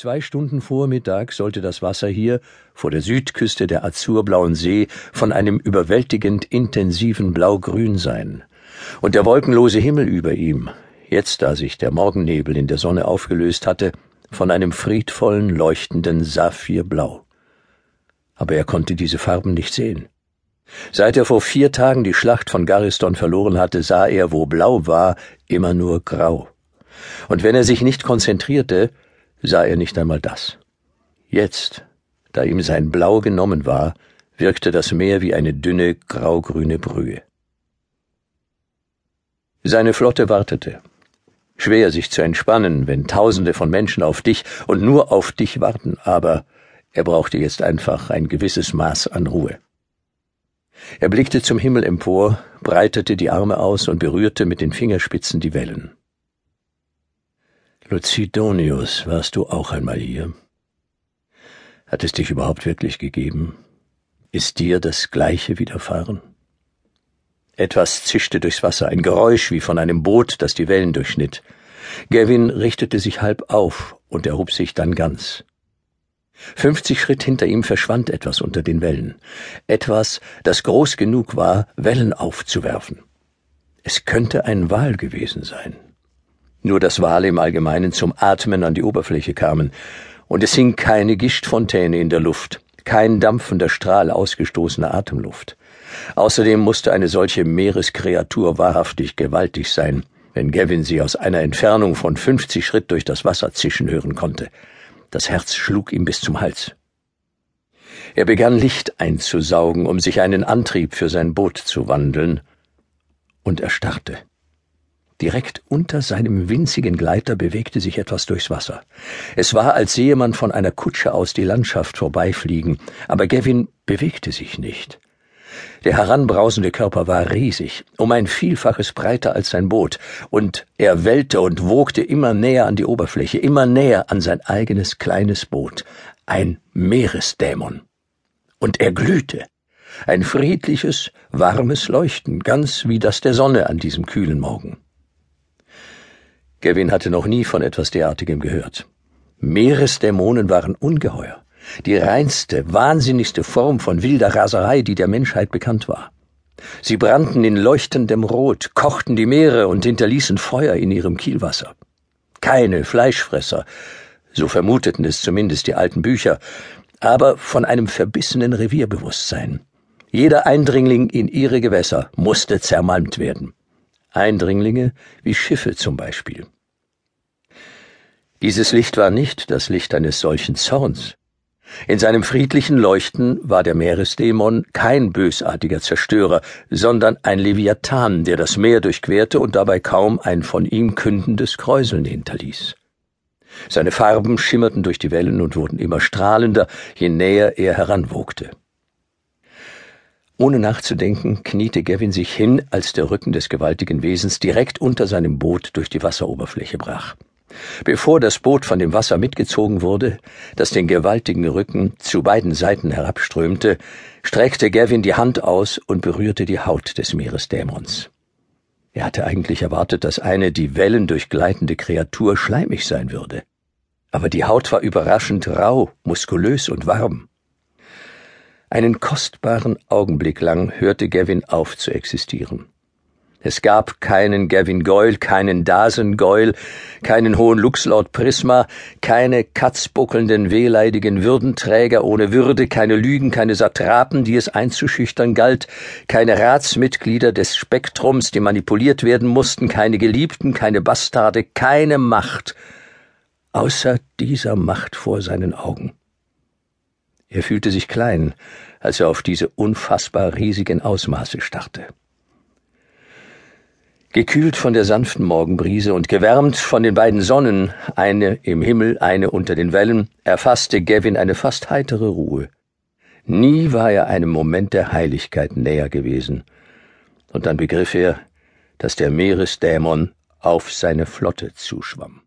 Zwei Stunden vor Mittag sollte das Wasser hier vor der Südküste der azurblauen See von einem überwältigend intensiven Blaugrün sein, und der wolkenlose Himmel über ihm, jetzt da sich der Morgennebel in der Sonne aufgelöst hatte, von einem friedvollen, leuchtenden Saphirblau. Aber er konnte diese Farben nicht sehen. Seit er vor vier Tagen die Schlacht von Gariston verloren hatte, sah er, wo blau war, immer nur grau. Und wenn er sich nicht konzentrierte, sah er nicht einmal das. Jetzt, da ihm sein Blau genommen war, wirkte das Meer wie eine dünne, graugrüne Brühe. Seine Flotte wartete. Schwer sich zu entspannen, wenn Tausende von Menschen auf dich und nur auf dich warten, aber er brauchte jetzt einfach ein gewisses Maß an Ruhe. Er blickte zum Himmel empor, breitete die Arme aus und berührte mit den Fingerspitzen die Wellen. Lucidonius, warst du auch einmal hier? Hat es dich überhaupt wirklich gegeben? Ist dir das Gleiche widerfahren? Etwas zischte durchs Wasser, ein Geräusch wie von einem Boot, das die Wellen durchschnitt. Gavin richtete sich halb auf und erhob sich dann ganz. Fünfzig Schritt hinter ihm verschwand etwas unter den Wellen. Etwas, das groß genug war, Wellen aufzuwerfen. Es könnte ein Wal gewesen sein nur dass Wale im Allgemeinen zum Atmen an die Oberfläche kamen, und es hing keine Gischtfontäne in der Luft, kein dampfender Strahl ausgestoßener Atemluft. Außerdem musste eine solche Meereskreatur wahrhaftig gewaltig sein, wenn Gavin sie aus einer Entfernung von fünfzig Schritt durch das Wasser zischen hören konnte. Das Herz schlug ihm bis zum Hals. Er begann Licht einzusaugen, um sich einen Antrieb für sein Boot zu wandeln, und erstarrte. Direkt unter seinem winzigen Gleiter bewegte sich etwas durchs Wasser. Es war, als sehe man von einer Kutsche aus die Landschaft vorbeifliegen, aber Gavin bewegte sich nicht. Der heranbrausende Körper war riesig, um ein Vielfaches breiter als sein Boot, und er wellte und wogte immer näher an die Oberfläche, immer näher an sein eigenes kleines Boot, ein Meeresdämon. Und er glühte. Ein friedliches, warmes Leuchten, ganz wie das der Sonne an diesem kühlen Morgen. Gavin hatte noch nie von etwas derartigem gehört. Meeresdämonen waren ungeheuer, die reinste, wahnsinnigste Form von wilder Raserei, die der Menschheit bekannt war. Sie brannten in leuchtendem Rot, kochten die Meere und hinterließen Feuer in ihrem Kielwasser. Keine Fleischfresser, so vermuteten es zumindest die alten Bücher, aber von einem verbissenen Revierbewusstsein. Jeder Eindringling in ihre Gewässer musste zermalmt werden. Eindringlinge wie Schiffe zum Beispiel. Dieses Licht war nicht das Licht eines solchen Zorns. In seinem friedlichen Leuchten war der Meeresdämon kein bösartiger Zerstörer, sondern ein Leviathan, der das Meer durchquerte und dabei kaum ein von ihm kündendes Kräuseln hinterließ. Seine Farben schimmerten durch die Wellen und wurden immer strahlender, je näher er heranwogte. Ohne nachzudenken, kniete Gavin sich hin, als der Rücken des gewaltigen Wesens direkt unter seinem Boot durch die Wasseroberfläche brach. Bevor das Boot von dem Wasser mitgezogen wurde, das den gewaltigen Rücken zu beiden Seiten herabströmte, streckte Gavin die Hand aus und berührte die Haut des Meeresdämons. Er hatte eigentlich erwartet, dass eine die Wellen durchgleitende Kreatur schleimig sein würde. Aber die Haut war überraschend rau, muskulös und warm. Einen kostbaren Augenblick lang hörte Gavin auf zu existieren. Es gab keinen Gavin Goyle, keinen Dasen Goyle, keinen hohen Luxlord Prisma, keine katzbuckelnden, wehleidigen Würdenträger ohne Würde, keine Lügen, keine Satrapen, die es einzuschüchtern galt, keine Ratsmitglieder des Spektrums, die manipuliert werden mussten, keine Geliebten, keine Bastarde, keine Macht, außer dieser Macht vor seinen Augen. Er fühlte sich klein, als er auf diese unfassbar riesigen Ausmaße starrte. Gekühlt von der sanften Morgenbrise und gewärmt von den beiden Sonnen, eine im Himmel, eine unter den Wellen, erfasste Gavin eine fast heitere Ruhe. Nie war er einem Moment der Heiligkeit näher gewesen. Und dann begriff er, dass der Meeresdämon auf seine Flotte zuschwamm.